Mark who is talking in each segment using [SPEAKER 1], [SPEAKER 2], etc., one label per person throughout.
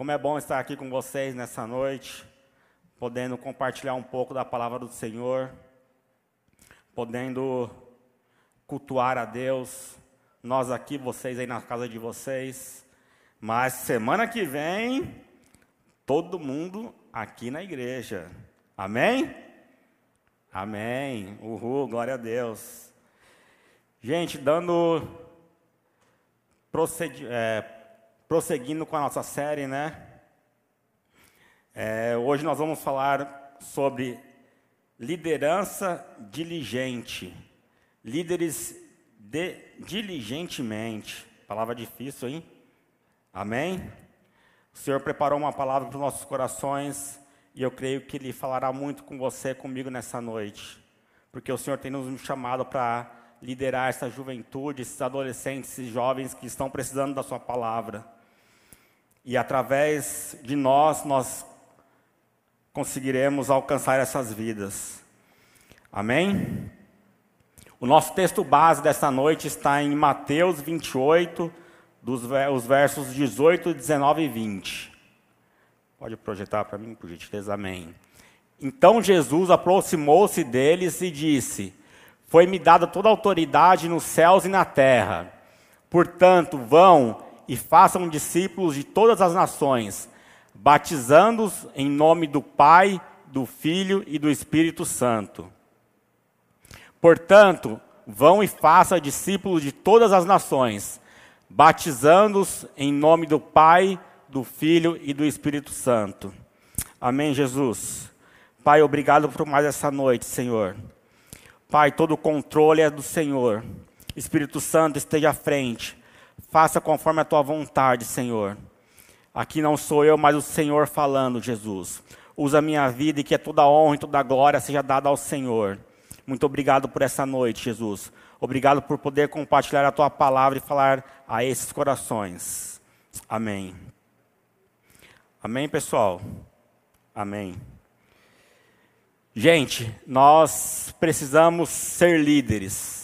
[SPEAKER 1] Como é bom estar aqui com vocês nessa noite, podendo compartilhar um pouco da palavra do Senhor, podendo cultuar a Deus, nós aqui, vocês aí na casa de vocês. Mas semana que vem, todo mundo aqui na igreja. Amém? Amém. Uhul, glória a Deus. Gente, dando é, prosseguindo com a nossa série, né? É, hoje nós vamos falar sobre liderança diligente. Líderes de, diligentemente. Palavra difícil, hein? Amém? O Senhor preparou uma palavra para os nossos corações e eu creio que Ele falará muito com você, comigo nessa noite. Porque o Senhor tem nos chamado para liderar essa juventude, esses adolescentes, esses jovens que estão precisando da Sua palavra. E através de nós, nós conseguiremos alcançar essas vidas. Amém? O nosso texto base dessa noite está em Mateus 28, dos, os versos 18, 19 e 20. Pode projetar para mim, por gentileza, amém. Então Jesus aproximou-se deles e disse: Foi-me dada toda a autoridade nos céus e na terra. Portanto, vão e façam discípulos de todas as nações, batizando-os em nome do Pai, do Filho e do Espírito Santo. Portanto, vão e façam discípulos de todas as nações, batizando-os em nome do Pai, do Filho e do Espírito Santo. Amém, Jesus. Pai, obrigado por mais essa noite, Senhor. Pai, todo o controle é do Senhor. Espírito Santo, esteja à frente. Faça conforme a tua vontade, Senhor. Aqui não sou eu, mas o Senhor falando, Jesus. Usa a minha vida e que toda honra e toda glória seja dada ao Senhor. Muito obrigado por essa noite, Jesus. Obrigado por poder compartilhar a tua palavra e falar a esses corações. Amém. Amém, pessoal? Amém. Gente, nós precisamos ser líderes.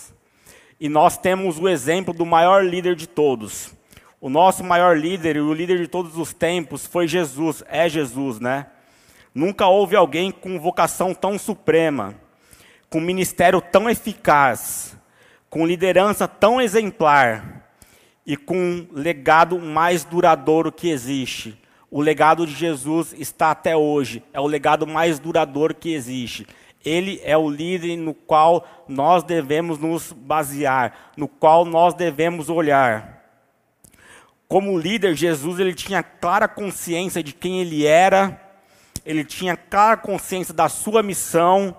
[SPEAKER 1] E nós temos o exemplo do maior líder de todos. O nosso maior líder e o líder de todos os tempos foi Jesus, é Jesus, né? Nunca houve alguém com vocação tão suprema, com ministério tão eficaz, com liderança tão exemplar e com legado mais duradouro que existe. O legado de Jesus está até hoje, é o legado mais duradouro que existe. Ele é o líder no qual nós devemos nos basear, no qual nós devemos olhar. Como líder, Jesus ele tinha clara consciência de quem ele era, ele tinha clara consciência da sua missão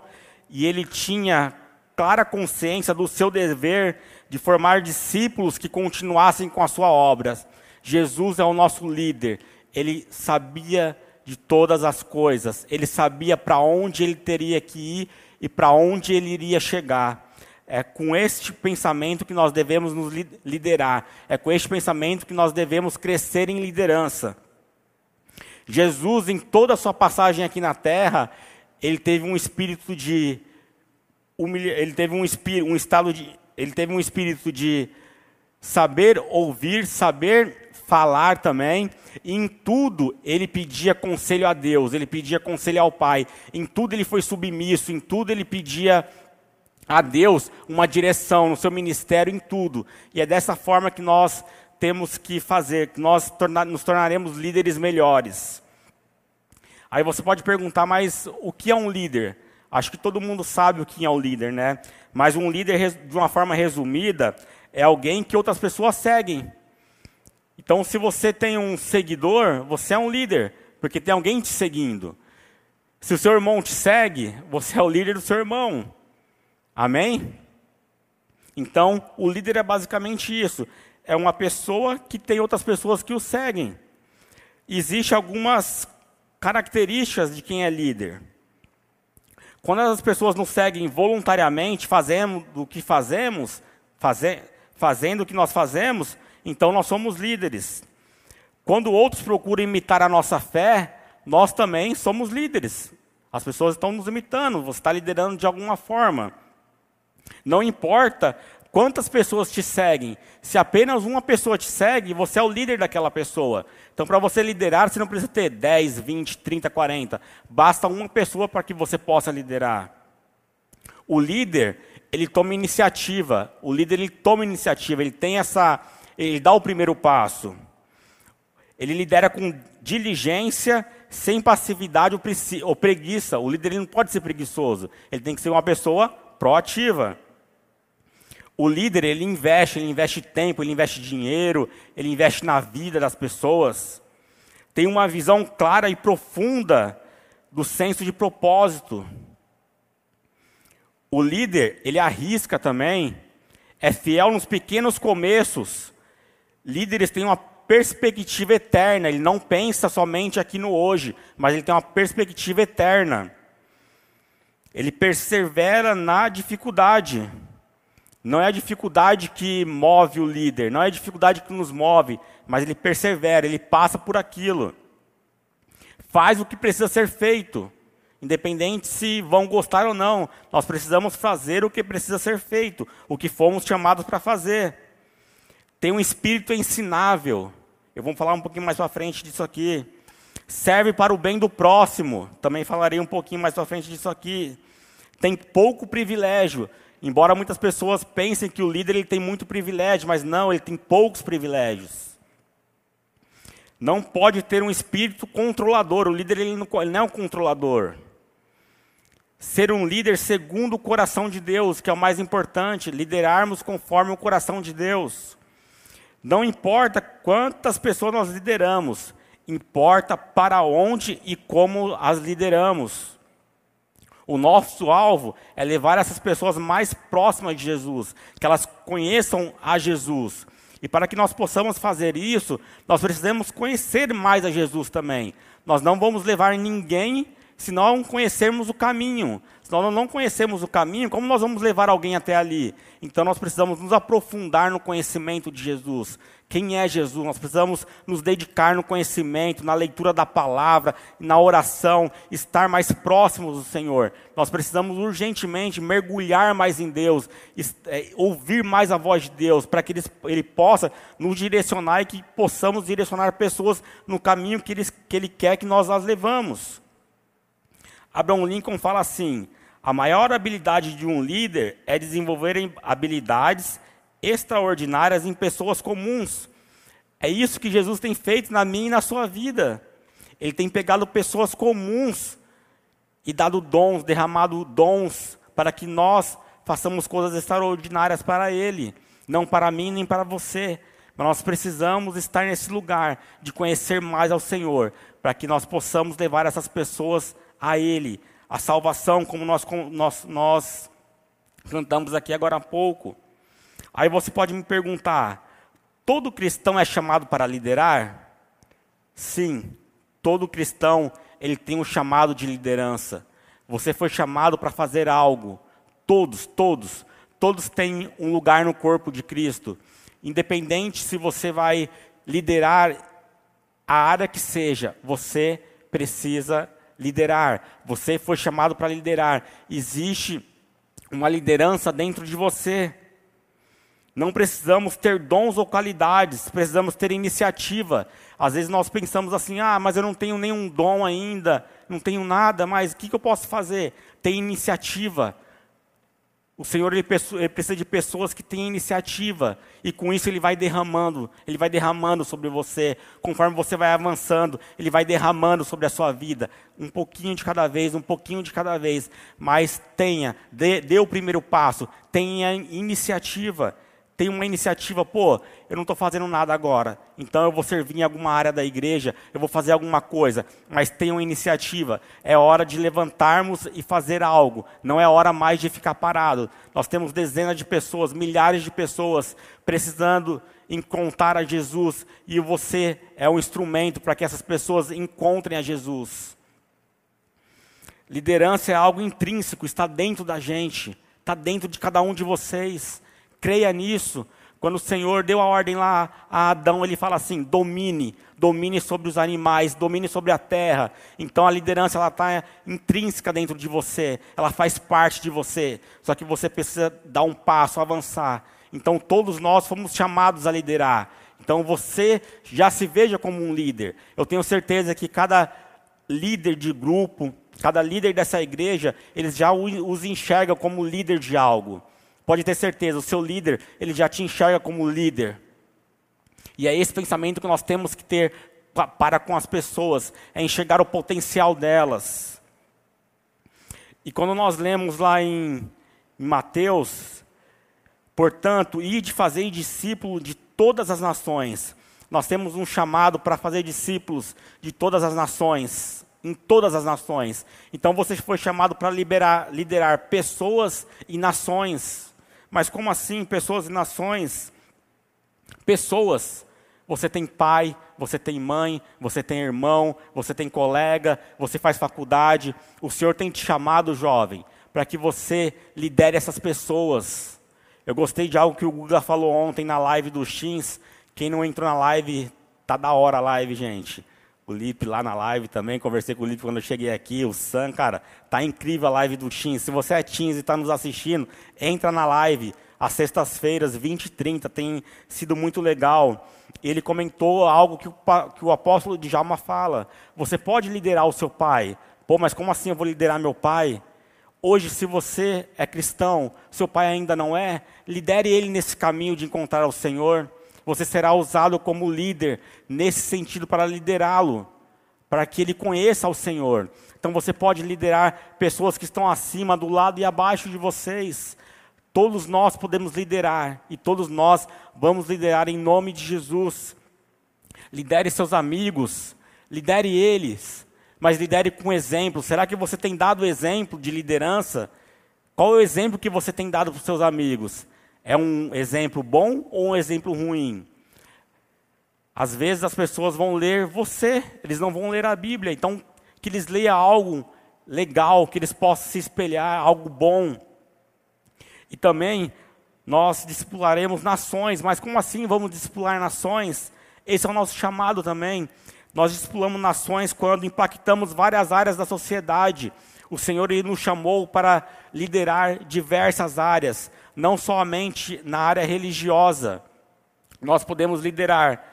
[SPEAKER 1] e ele tinha clara consciência do seu dever de formar discípulos que continuassem com a sua obra. Jesus é o nosso líder. Ele sabia de todas as coisas. Ele sabia para onde ele teria que ir e para onde ele iria chegar. É com este pensamento que nós devemos nos liderar. É com este pensamento que nós devemos crescer em liderança. Jesus, em toda a sua passagem aqui na terra, ele teve um espírito de ele teve um espírito, um estado de ele teve um espírito de saber ouvir, saber falar também. Em tudo ele pedia conselho a Deus, ele pedia conselho ao Pai. Em tudo ele foi submisso, em tudo ele pedia a Deus uma direção no seu ministério, em tudo. E é dessa forma que nós temos que fazer, que nós torna, nos tornaremos líderes melhores. Aí você pode perguntar, mas o que é um líder? Acho que todo mundo sabe o que é um líder, né? Mas um líder, de uma forma resumida, é alguém que outras pessoas seguem. Então, se você tem um seguidor, você é um líder, porque tem alguém te seguindo. Se o seu irmão te segue, você é o líder do seu irmão. Amém? Então, o líder é basicamente isso. É uma pessoa que tem outras pessoas que o seguem. Existem algumas características de quem é líder. Quando as pessoas nos seguem voluntariamente, fazendo o que fazemos, faze, fazendo o que nós fazemos, então nós somos líderes. Quando outros procuram imitar a nossa fé, nós também somos líderes. As pessoas estão nos imitando, você está liderando de alguma forma. Não importa Quantas pessoas te seguem? Se apenas uma pessoa te segue, você é o líder daquela pessoa. Então, para você liderar, você não precisa ter 10, 20, 30, 40. Basta uma pessoa para que você possa liderar. O líder, ele toma iniciativa. O líder, ele toma iniciativa. Ele tem essa... Ele dá o primeiro passo. Ele lidera com diligência, sem passividade ou preguiça. O líder não pode ser preguiçoso. Ele tem que ser uma pessoa proativa. O líder, ele investe, ele investe tempo, ele investe dinheiro, ele investe na vida das pessoas. Tem uma visão clara e profunda do senso de propósito. O líder, ele arrisca também, é fiel nos pequenos começos. Líderes têm uma perspectiva eterna, ele não pensa somente aqui no hoje, mas ele tem uma perspectiva eterna. Ele persevera na dificuldade. Não é a dificuldade que move o líder, não é a dificuldade que nos move, mas ele persevera, ele passa por aquilo. Faz o que precisa ser feito, independente se vão gostar ou não. Nós precisamos fazer o que precisa ser feito, o que fomos chamados para fazer. Tem um espírito ensinável. Eu vou falar um pouquinho mais para frente disso aqui. Serve para o bem do próximo. Também falarei um pouquinho mais para frente disso aqui. Tem pouco privilégio. Embora muitas pessoas pensem que o líder ele tem muito privilégio, mas não, ele tem poucos privilégios. Não pode ter um espírito controlador. O líder ele não, ele não é um controlador. Ser um líder segundo o coração de Deus, que é o mais importante, liderarmos conforme o coração de Deus. Não importa quantas pessoas nós lideramos, importa para onde e como as lideramos. O nosso alvo é levar essas pessoas mais próximas de Jesus, que elas conheçam a Jesus. E para que nós possamos fazer isso, nós precisamos conhecer mais a Jesus também. Nós não vamos levar ninguém se não conhecermos o caminho. Se nós não conhecemos o caminho, como nós vamos levar alguém até ali? Então nós precisamos nos aprofundar no conhecimento de Jesus. Quem é Jesus? Nós precisamos nos dedicar no conhecimento, na leitura da palavra, na oração, estar mais próximos do Senhor. Nós precisamos urgentemente mergulhar mais em Deus, é, ouvir mais a voz de Deus, para que ele, possa nos direcionar e que possamos direcionar pessoas no caminho que ele quer que nós as levamos. Abraham Lincoln fala assim: a maior habilidade de um líder é desenvolver habilidades extraordinárias em pessoas comuns. É isso que Jesus tem feito na minha e na sua vida. Ele tem pegado pessoas comuns e dado dons, derramado dons para que nós façamos coisas extraordinárias para Ele, não para mim nem para você. Mas nós precisamos estar nesse lugar de conhecer mais ao Senhor, para que nós possamos levar essas pessoas a Ele, a salvação, como nós, nós, nós cantamos aqui agora há pouco. Aí você pode me perguntar: todo cristão é chamado para liderar? Sim, todo cristão ele tem um chamado de liderança. Você foi chamado para fazer algo. Todos, todos, todos têm um lugar no corpo de Cristo. Independente se você vai liderar a área que seja, você precisa liderar. Você foi chamado para liderar. Existe uma liderança dentro de você. Não precisamos ter dons ou qualidades, precisamos ter iniciativa. Às vezes nós pensamos assim: ah, mas eu não tenho nenhum dom ainda, não tenho nada, mas o que, que eu posso fazer? Ter iniciativa. O Senhor ele, precisa de pessoas que têm iniciativa e com isso ele vai derramando, ele vai derramando sobre você, conforme você vai avançando, ele vai derramando sobre a sua vida, um pouquinho de cada vez, um pouquinho de cada vez, mas tenha, dê, dê o primeiro passo, tenha iniciativa tem uma iniciativa, pô, eu não estou fazendo nada agora, então eu vou servir em alguma área da igreja, eu vou fazer alguma coisa, mas tem uma iniciativa. É hora de levantarmos e fazer algo, não é hora mais de ficar parado. Nós temos dezenas de pessoas, milhares de pessoas precisando encontrar a Jesus e você é um instrumento para que essas pessoas encontrem a Jesus. Liderança é algo intrínseco, está dentro da gente, está dentro de cada um de vocês. Creia nisso. Quando o Senhor deu a ordem lá a Adão, ele fala assim: domine, domine sobre os animais, domine sobre a terra. Então a liderança ela está intrínseca dentro de você, ela faz parte de você. Só que você precisa dar um passo, avançar Então todos nós fomos chamados a liderar. Então você já se veja como um líder. Eu tenho certeza que cada líder de grupo, cada líder dessa igreja, eles já os enxergam como líder de algo. Pode ter certeza, o seu líder, ele já te enxerga como líder. E é esse pensamento que nós temos que ter para com as pessoas, é enxergar o potencial delas. E quando nós lemos lá em, Mateus, portanto, ide fazer discípulo de todas as nações. Nós temos um chamado para fazer discípulos de todas as nações, em todas as nações. Então você foi chamado para liderar pessoas e nações. Mas como assim, pessoas e nações? Pessoas. Você tem pai, você tem mãe, você tem irmão, você tem colega, você faz faculdade. O Senhor tem te chamado, jovem, para que você lidere essas pessoas. Eu gostei de algo que o Guga falou ontem na live do Shins. Quem não entrou na live, tá da hora a live, gente. O Lipe lá na live também, conversei com o Lipe quando eu cheguei aqui, o Sam, cara, tá incrível a live do Teams. Se você é Teams e está nos assistindo, entra na live, às sextas-feiras, 20 e 30, tem sido muito legal. Ele comentou algo que o, que o apóstolo Djalma fala, você pode liderar o seu pai. Pô, mas como assim eu vou liderar meu pai? Hoje, se você é cristão, seu pai ainda não é, lidere ele nesse caminho de encontrar o Senhor você será usado como líder nesse sentido para liderá-lo, para que ele conheça o Senhor. Então você pode liderar pessoas que estão acima, do lado e abaixo de vocês. Todos nós podemos liderar e todos nós vamos liderar em nome de Jesus. Lidere seus amigos, lidere eles, mas lidere com exemplo. Será que você tem dado exemplo de liderança? Qual é o exemplo que você tem dado para os seus amigos? É um exemplo bom ou um exemplo ruim? Às vezes as pessoas vão ler você, eles não vão ler a Bíblia. Então, que eles leiam algo legal, que eles possam se espelhar, algo bom. E também nós discipularemos nações, mas como assim vamos discipular nações? Esse é o nosso chamado também. Nós discipulamos nações quando impactamos várias áreas da sociedade. O Senhor ele nos chamou para liderar diversas áreas não somente na área religiosa. Nós podemos liderar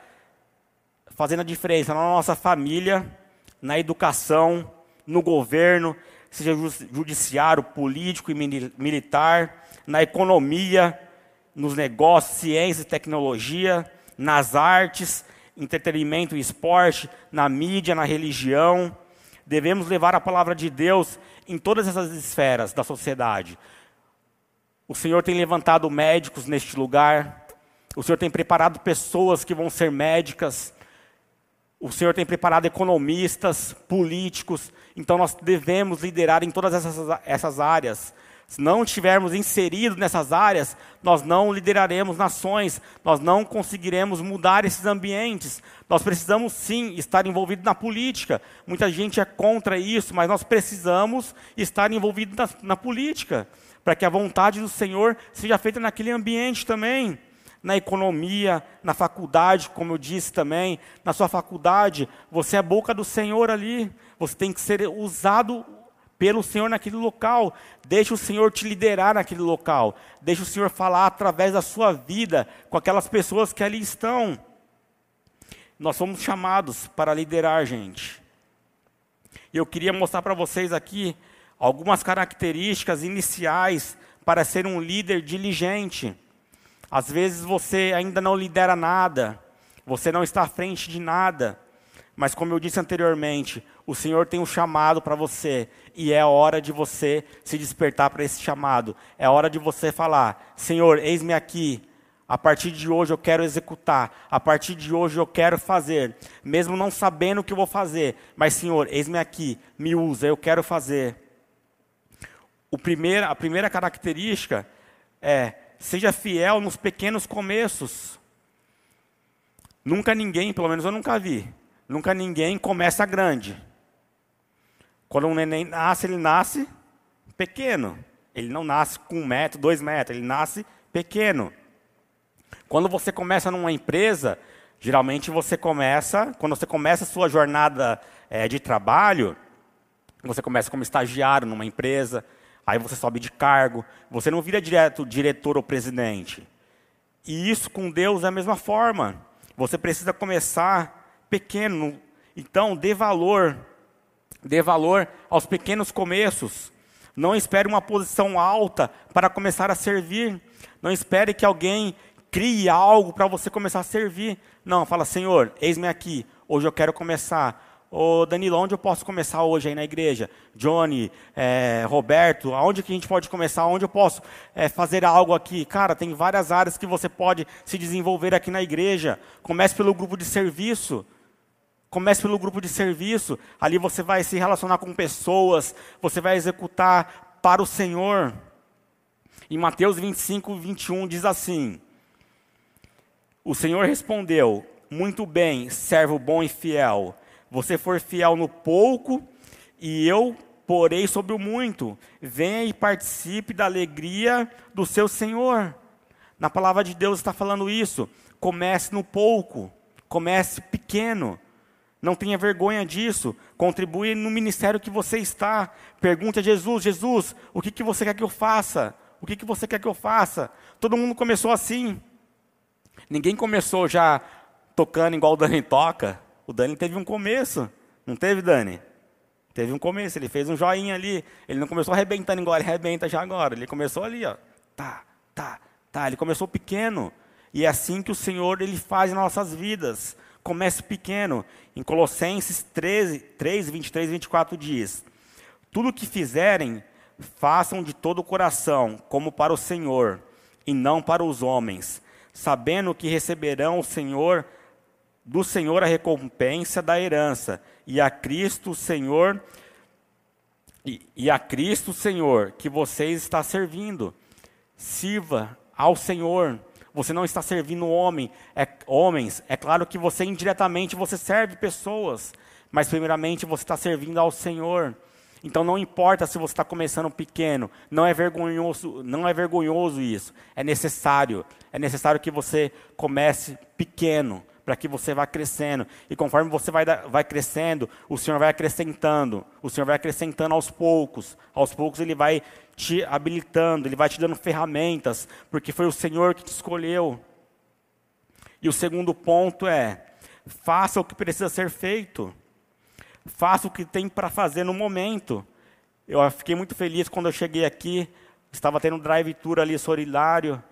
[SPEAKER 1] fazendo a diferença na nossa família, na educação, no governo, seja judiciário, político e militar, na economia, nos negócios, ciência e tecnologia, nas artes, entretenimento e esporte, na mídia, na religião. Devemos levar a palavra de Deus em todas essas esferas da sociedade. O Senhor tem levantado médicos neste lugar. O Senhor tem preparado pessoas que vão ser médicas. O Senhor tem preparado economistas, políticos. Então nós devemos liderar em todas essas, essas áreas. Se não estivermos inseridos nessas áreas, nós não lideraremos nações, nós não conseguiremos mudar esses ambientes. Nós precisamos sim estar envolvidos na política. Muita gente é contra isso, mas nós precisamos estar envolvidos na, na política para que a vontade do Senhor seja feita naquele ambiente também. Na economia, na faculdade, como eu disse também, na sua faculdade, você é boca do Senhor ali, você tem que ser usado pelo Senhor naquele local. Deixe o Senhor te liderar naquele local. Deixe o Senhor falar através da sua vida com aquelas pessoas que ali estão. Nós somos chamados para liderar, gente. Eu queria mostrar para vocês aqui algumas características iniciais para ser um líder diligente. Às vezes você ainda não lidera nada, você não está à frente de nada, mas como eu disse anteriormente, o Senhor tem um chamado para você e é hora de você se despertar para esse chamado. É hora de você falar: Senhor, eis-me aqui. A partir de hoje eu quero executar. A partir de hoje eu quero fazer, mesmo não sabendo o que eu vou fazer. Mas Senhor, eis-me aqui. Me usa. Eu quero fazer a primeira característica é seja fiel nos pequenos começos. Nunca ninguém, pelo menos eu nunca vi, nunca ninguém começa grande. Quando um neném nasce, ele nasce pequeno. Ele não nasce com um metro, dois metros, ele nasce pequeno. Quando você começa numa empresa, geralmente você começa, quando você começa a sua jornada é, de trabalho, você começa como estagiário numa empresa, Aí você sobe de cargo. Você não vira direto diretor ou presidente. E isso com Deus é a mesma forma. Você precisa começar pequeno. Então, dê valor. Dê valor aos pequenos começos. Não espere uma posição alta para começar a servir. Não espere que alguém crie algo para você começar a servir. Não, fala, Senhor, eis-me aqui. Hoje eu quero começar. Ô Danilo, onde eu posso começar hoje aí na igreja? Johnny, é, Roberto, aonde que a gente pode começar? Onde eu posso é, fazer algo aqui? Cara, tem várias áreas que você pode se desenvolver aqui na igreja. Comece pelo grupo de serviço. Comece pelo grupo de serviço. Ali você vai se relacionar com pessoas, você vai executar para o Senhor. Em Mateus 25, 21 diz assim: O Senhor respondeu: Muito bem, servo bom e fiel você for fiel no pouco, e eu porei sobre o muito. Venha e participe da alegria do seu Senhor. Na palavra de Deus está falando isso. Comece no pouco, comece pequeno. Não tenha vergonha disso. Contribui no ministério que você está. Pergunte a Jesus: Jesus, o que, que você quer que eu faça? O que, que você quer que eu faça? Todo mundo começou assim. Ninguém começou já tocando igual o Dani toca. O Dani teve um começo, não teve, Dani? Teve um começo, ele fez um joinha ali. Ele não começou arrebentando igual ele arrebenta já agora. Ele começou ali, ó. Tá, tá, tá. Ele começou pequeno. E é assim que o Senhor ele faz em nossas vidas. Comece pequeno. Em Colossenses 13, 3, 23 e 24 diz: Tudo o que fizerem, façam de todo o coração, como para o Senhor, e não para os homens, sabendo que receberão o Senhor do Senhor a recompensa da herança, e a Cristo Senhor e, e a Cristo Senhor que você está servindo. Sirva ao Senhor. Você não está servindo homem, é, homens. É claro que você indiretamente você serve pessoas, mas primeiramente você está servindo ao Senhor. Então não importa se você está começando pequeno, não é vergonhoso, não é vergonhoso isso. É necessário, é necessário que você comece pequeno para que você vá crescendo. E conforme você vai, vai crescendo, o Senhor vai acrescentando. O Senhor vai acrescentando aos poucos. Aos poucos Ele vai te habilitando, Ele vai te dando ferramentas, porque foi o Senhor que te escolheu. E o segundo ponto é: faça o que precisa ser feito. Faça o que tem para fazer no momento. Eu fiquei muito feliz quando eu cheguei aqui, estava tendo drive-tour ali solidário,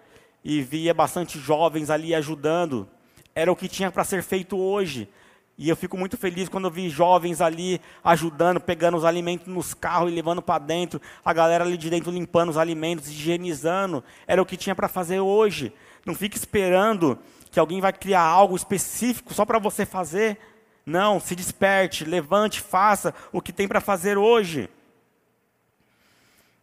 [SPEAKER 1] e via bastante jovens ali ajudando era o que tinha para ser feito hoje. E eu fico muito feliz quando eu vi jovens ali ajudando, pegando os alimentos nos carros e levando para dentro, a galera ali de dentro limpando os alimentos, higienizando. Era o que tinha para fazer hoje. Não fique esperando que alguém vai criar algo específico só para você fazer. Não, se desperte, levante, faça o que tem para fazer hoje.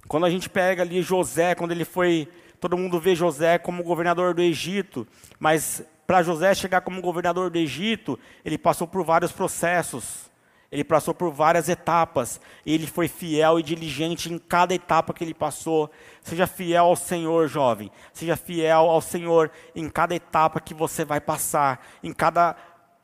[SPEAKER 1] Quando a gente pega ali José, quando ele foi, todo mundo vê José como governador do Egito, mas para José chegar como governador do Egito, ele passou por vários processos, ele passou por várias etapas, e ele foi fiel e diligente em cada etapa que ele passou. Seja fiel ao Senhor, jovem, seja fiel ao Senhor em cada etapa que você vai passar, em cada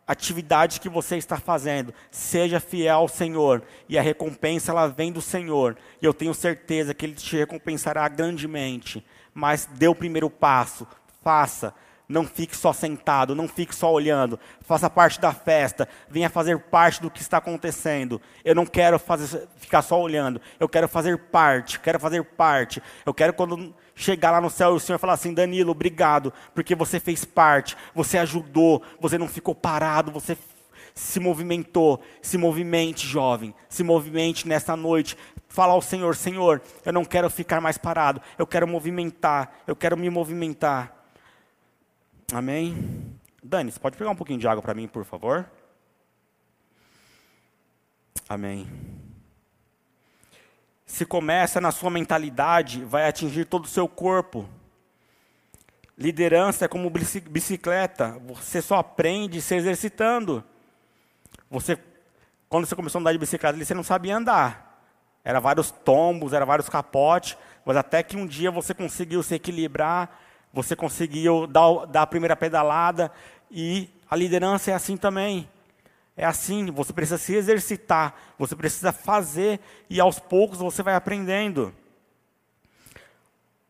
[SPEAKER 1] atividade que você está fazendo, seja fiel ao Senhor, e a recompensa ela vem do Senhor, e eu tenho certeza que Ele te recompensará grandemente, mas dê o primeiro passo, faça, não fique só sentado, não fique só olhando. Faça parte da festa. Venha fazer parte do que está acontecendo. Eu não quero fazer, ficar só olhando. Eu quero fazer parte. Quero fazer parte. Eu quero quando chegar lá no céu e o Senhor falar assim: Danilo, obrigado, porque você fez parte. Você ajudou. Você não ficou parado. Você se movimentou. Se movimente, jovem. Se movimente nessa noite. Fala ao Senhor: Senhor, eu não quero ficar mais parado. Eu quero movimentar. Eu quero me movimentar. Amém? Dani, você pode pegar um pouquinho de água para mim, por favor? Amém. Se começa na sua mentalidade, vai atingir todo o seu corpo. Liderança é como bicicleta, você só aprende se exercitando. Você, quando você começou a andar de bicicleta, você não sabia andar. Era vários tombos, era vários capotes, mas até que um dia você conseguiu se equilibrar, você conseguiu dar, dar a primeira pedalada e a liderança é assim também. É assim, você precisa se exercitar, você precisa fazer e aos poucos você vai aprendendo.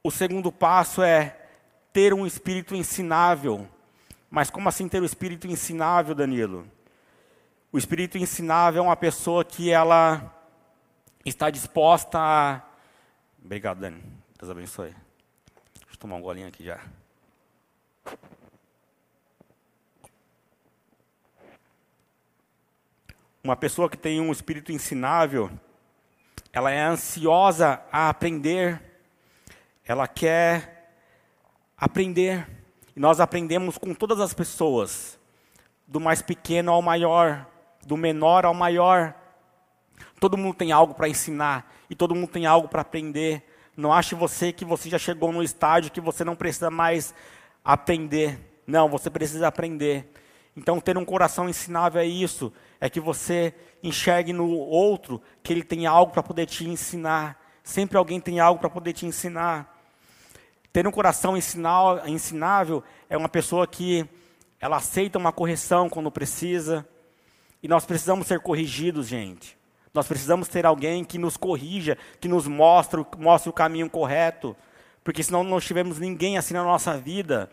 [SPEAKER 1] O segundo passo é ter um espírito ensinável. Mas como assim ter o um espírito ensinável, Danilo? O espírito ensinável é uma pessoa que ela está disposta a. Obrigado, Dani. Deus abençoe. Tomar um golinho aqui já. Uma pessoa que tem um espírito ensinável, ela é ansiosa a aprender, ela quer aprender. E nós aprendemos com todas as pessoas, do mais pequeno ao maior, do menor ao maior. Todo mundo tem algo para ensinar e todo mundo tem algo para aprender. Não ache você que você já chegou no estágio que você não precisa mais aprender. Não, você precisa aprender. Então, ter um coração ensinável é isso, é que você enxergue no outro que ele tem algo para poder te ensinar. Sempre alguém tem algo para poder te ensinar. Ter um coração ensinável é uma pessoa que ela aceita uma correção quando precisa. E nós precisamos ser corrigidos, gente. Nós precisamos ter alguém que nos corrija, que nos mostre, mostre o caminho correto. Porque se não tivermos ninguém assim na nossa vida,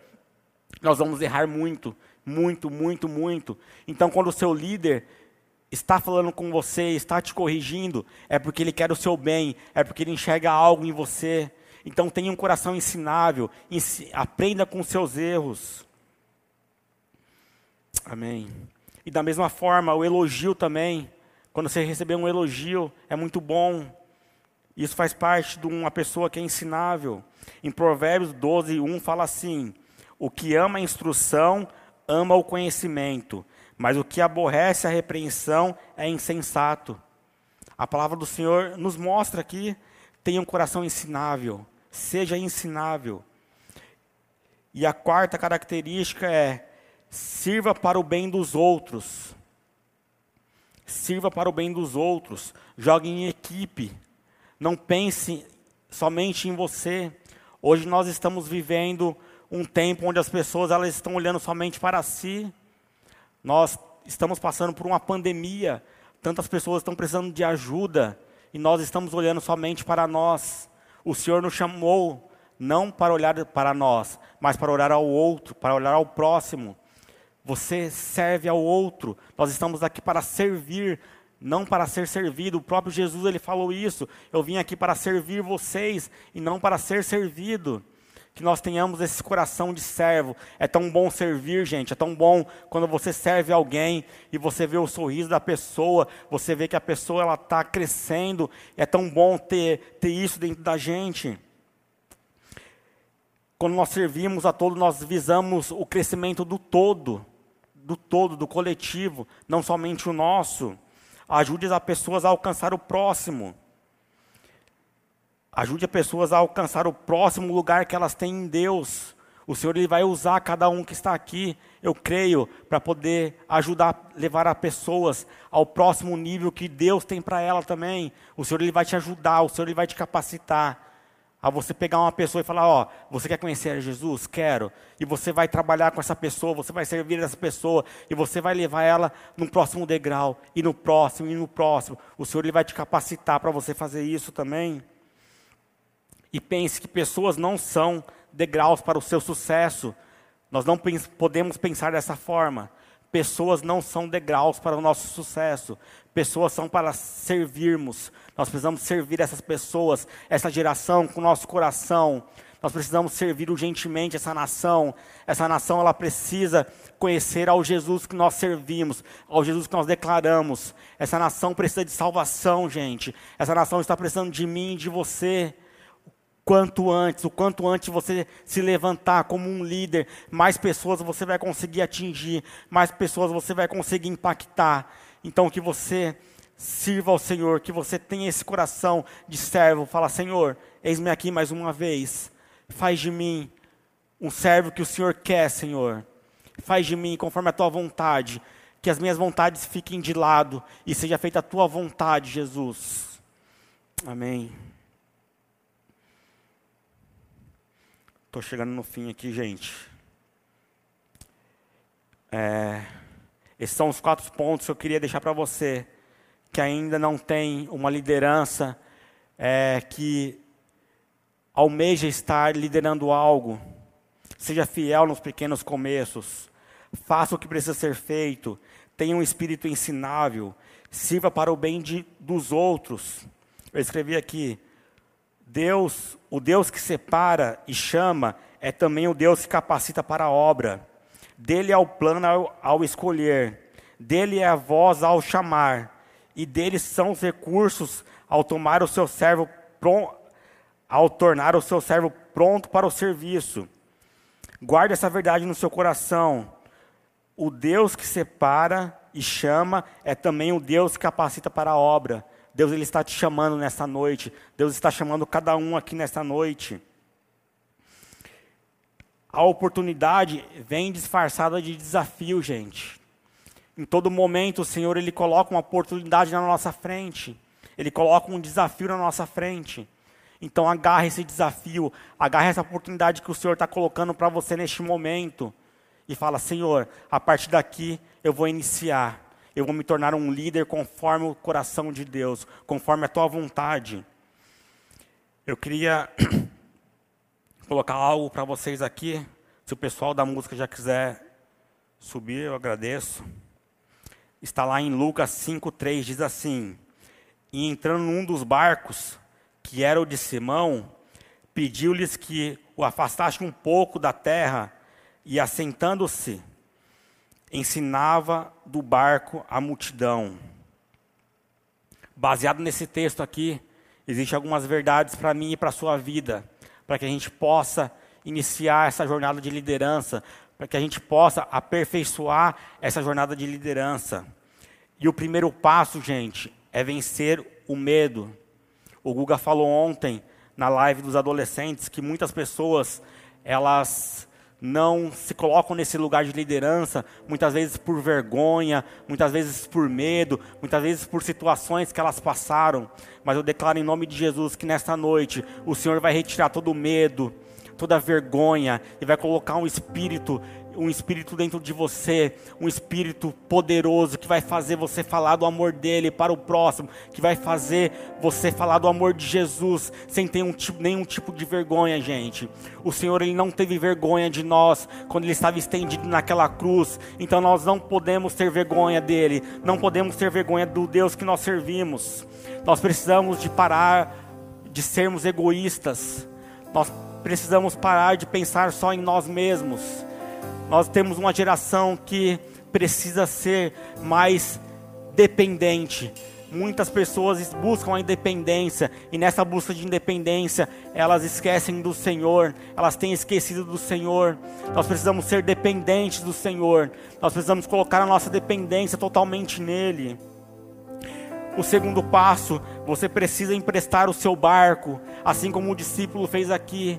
[SPEAKER 1] nós vamos errar muito, muito, muito, muito. Então, quando o seu líder está falando com você, está te corrigindo, é porque ele quer o seu bem, é porque ele enxerga algo em você. Então, tenha um coração ensinável, aprenda com seus erros. Amém. E da mesma forma, o elogio também. Quando você receber um elogio, é muito bom. Isso faz parte de uma pessoa que é ensinável. Em Provérbios 12, 1 fala assim: O que ama a instrução, ama o conhecimento, mas o que aborrece a repreensão é insensato. A palavra do Senhor nos mostra aqui: tenha um coração ensinável, seja ensinável. E a quarta característica é: sirva para o bem dos outros. Sirva para o bem dos outros. Jogue em equipe. Não pense somente em você. Hoje nós estamos vivendo um tempo onde as pessoas elas estão olhando somente para si. Nós estamos passando por uma pandemia, tantas pessoas estão precisando de ajuda e nós estamos olhando somente para nós. O Senhor nos chamou não para olhar para nós, mas para olhar ao outro, para olhar ao próximo. Você serve ao outro. Nós estamos aqui para servir, não para ser servido. O próprio Jesus ele falou isso. Eu vim aqui para servir vocês e não para ser servido. Que nós tenhamos esse coração de servo. É tão bom servir, gente. É tão bom quando você serve alguém e você vê o sorriso da pessoa, você vê que a pessoa ela está crescendo. É tão bom ter, ter isso dentro da gente. Quando nós servimos a todos, nós visamos o crescimento do todo, do todo, do coletivo, não somente o nosso. Ajude as pessoas a alcançar o próximo. Ajude as pessoas a alcançar o próximo lugar que elas têm em Deus. O Senhor ele vai usar cada um que está aqui, eu creio, para poder ajudar, levar as pessoas ao próximo nível que Deus tem para ela também. O Senhor ele vai te ajudar, o Senhor ele vai te capacitar. A você pegar uma pessoa e falar, ó, você quer conhecer Jesus? Quero. E você vai trabalhar com essa pessoa, você vai servir essa pessoa, e você vai levar ela no próximo degrau, e no próximo, e no próximo. O Senhor ele vai te capacitar para você fazer isso também e pense que pessoas não são degraus para o seu sucesso. Nós não podemos pensar dessa forma. Pessoas não são degraus para o nosso sucesso. Pessoas são para servirmos. Nós precisamos servir essas pessoas, essa geração com o nosso coração. Nós precisamos servir urgentemente essa nação. Essa nação ela precisa conhecer ao Jesus que nós servimos, ao Jesus que nós declaramos. Essa nação precisa de salvação, gente. Essa nação está precisando de mim e de você quanto antes, o quanto antes você se levantar como um líder, mais pessoas você vai conseguir atingir, mais pessoas você vai conseguir impactar. Então que você sirva ao Senhor, que você tenha esse coração de servo, fala: "Senhor, eis-me aqui mais uma vez. Faz de mim um servo que o Senhor quer, Senhor. Faz de mim conforme a tua vontade, que as minhas vontades fiquem de lado e seja feita a tua vontade, Jesus." Amém. Estou chegando no fim aqui, gente. É, esses são os quatro pontos que eu queria deixar para você que ainda não tem uma liderança, é, que almeja estar liderando algo. Seja fiel nos pequenos começos. Faça o que precisa ser feito. Tenha um espírito ensinável. Sirva para o bem de, dos outros. Eu escrevi aqui: Deus, o Deus que separa e chama, é também o Deus que capacita para a obra. Dele é o plano ao, ao escolher. Dele é a voz ao chamar. E dele são os recursos ao tomar o seu servo pronto, ao tornar o seu servo pronto para o serviço. Guarde essa verdade no seu coração. O Deus que separa e chama é também o Deus que capacita para a obra. Deus ele está te chamando nessa noite. Deus está chamando cada um aqui nessa noite. A oportunidade vem disfarçada de desafio, gente. Em todo momento, o Senhor ele coloca uma oportunidade na nossa frente. Ele coloca um desafio na nossa frente. Então agarre esse desafio, agarre essa oportunidade que o Senhor está colocando para você neste momento. E fala, Senhor, a partir daqui eu vou iniciar. Eu vou me tornar um líder conforme o coração de Deus, conforme a tua vontade. Eu queria colocar algo para vocês aqui. Se o pessoal da música já quiser subir, eu agradeço. Está lá em Lucas 5:3 diz assim: "E entrando num dos barcos, que era o de Simão, pediu-lhes que o afastasse um pouco da terra, e assentando-se, ensinava do barco a multidão. Baseado nesse texto aqui, existem algumas verdades para mim e para a sua vida, para que a gente possa iniciar essa jornada de liderança, para que a gente possa aperfeiçoar essa jornada de liderança. E o primeiro passo, gente, é vencer o medo. O Guga falou ontem na live dos adolescentes que muitas pessoas elas não se colocam nesse lugar de liderança, muitas vezes por vergonha, muitas vezes por medo, muitas vezes por situações que elas passaram. Mas eu declaro em nome de Jesus que nesta noite o Senhor vai retirar todo o medo, toda a vergonha e vai colocar um espírito um espírito dentro de você, um espírito poderoso que vai fazer você falar do amor dele para o próximo, que vai fazer você falar do amor de Jesus sem ter um nenhum tipo de vergonha, gente. O Senhor ele não teve vergonha de nós quando ele estava estendido naquela cruz, então nós não podemos ter vergonha dele, não podemos ter vergonha do Deus que nós servimos. Nós precisamos de parar de sermos egoístas. Nós precisamos parar de pensar só em nós mesmos nós temos uma geração que precisa ser mais dependente. Muitas pessoas buscam a independência e nessa busca de independência elas esquecem do Senhor, elas têm esquecido do Senhor. Nós precisamos ser dependentes do Senhor, nós precisamos colocar a nossa dependência totalmente nele. O segundo passo, você precisa emprestar o seu barco, assim como o discípulo fez aqui.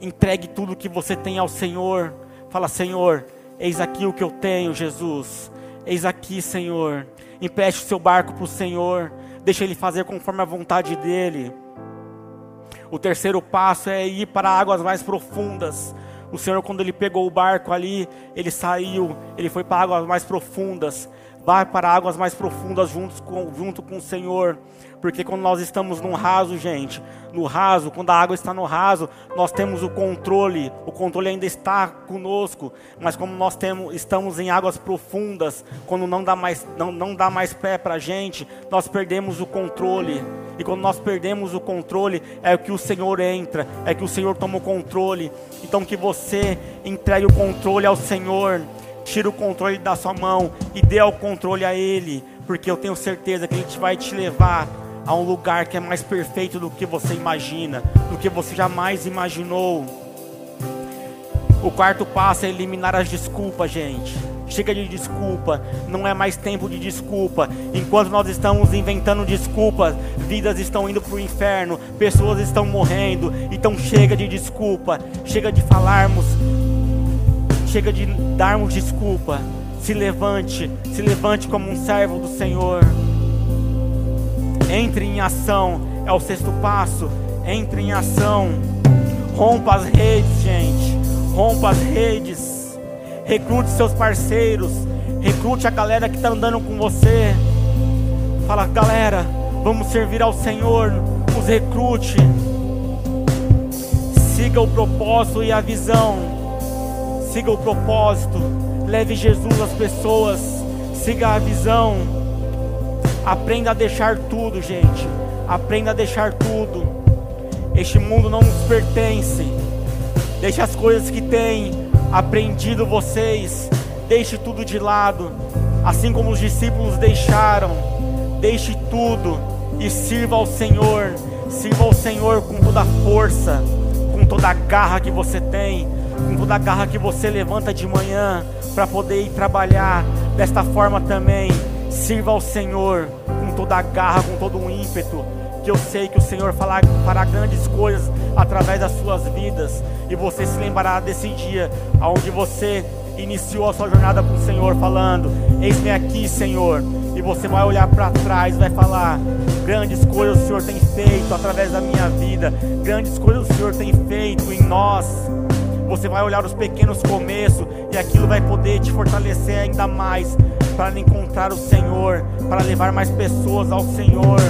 [SPEAKER 1] Entregue tudo que você tem ao Senhor. Fala, Senhor, eis aqui o que eu tenho, Jesus. Eis aqui, Senhor. Empreste o seu barco para o Senhor. Deixa Ele fazer conforme a vontade dEle. O terceiro passo é ir para águas mais profundas. O Senhor, quando Ele pegou o barco ali, Ele saiu, Ele foi para águas mais profundas. Vai para águas mais profundas junto com, junto com o Senhor. Porque quando nós estamos no raso, gente, no raso, quando a água está no raso, nós temos o controle, o controle ainda está conosco, mas como nós temos, estamos em águas profundas, quando não dá mais, não, não dá mais pé para a gente, nós perdemos o controle. E quando nós perdemos o controle, é que o Senhor entra, é que o Senhor toma o controle. Então que você entregue o controle ao Senhor, tira o controle da sua mão e dê o controle a Ele, porque eu tenho certeza que Ele vai te levar a um lugar que é mais perfeito do que você imagina, do que você jamais imaginou. O quarto passo é eliminar as desculpas, gente. Chega de desculpa, não é mais tempo de desculpa. Enquanto nós estamos inventando desculpas, vidas estão indo para o inferno, pessoas estão morrendo. Então chega de desculpa, chega de falarmos, chega de darmos desculpa. Se levante, se levante como um servo do Senhor. Entre em ação, é o sexto passo. Entre em ação. Rompa as redes, gente. Rompa as redes. Recrute seus parceiros. Recrute a galera que está andando com você. Fala, galera, vamos servir ao Senhor. Os recrute. Siga o propósito e a visão. Siga o propósito, leve Jesus às pessoas, siga a visão. Aprenda a deixar tudo, gente. Aprenda a deixar tudo. Este mundo não nos pertence. Deixe as coisas que têm aprendido vocês, deixe tudo de lado, assim como os discípulos deixaram. Deixe tudo e sirva ao Senhor. Sirva ao Senhor com toda a força, com toda a garra que você tem, com toda a garra que você levanta de manhã para poder ir trabalhar. Desta forma também, sirva ao Senhor com toda a garra, com todo o ímpeto, que eu sei que o Senhor fará, grandes coisas através das suas vidas, e você se lembrará desse dia onde você iniciou a sua jornada com o Senhor, falando: Eis-me aqui, Senhor. E você vai olhar para trás, vai falar: Grandes coisas o Senhor tem feito através da minha vida, grandes coisas o Senhor tem feito em nós. Você vai olhar os pequenos começos e aquilo vai poder te fortalecer ainda mais para encontrar o Senhor, para levar mais pessoas ao Senhor.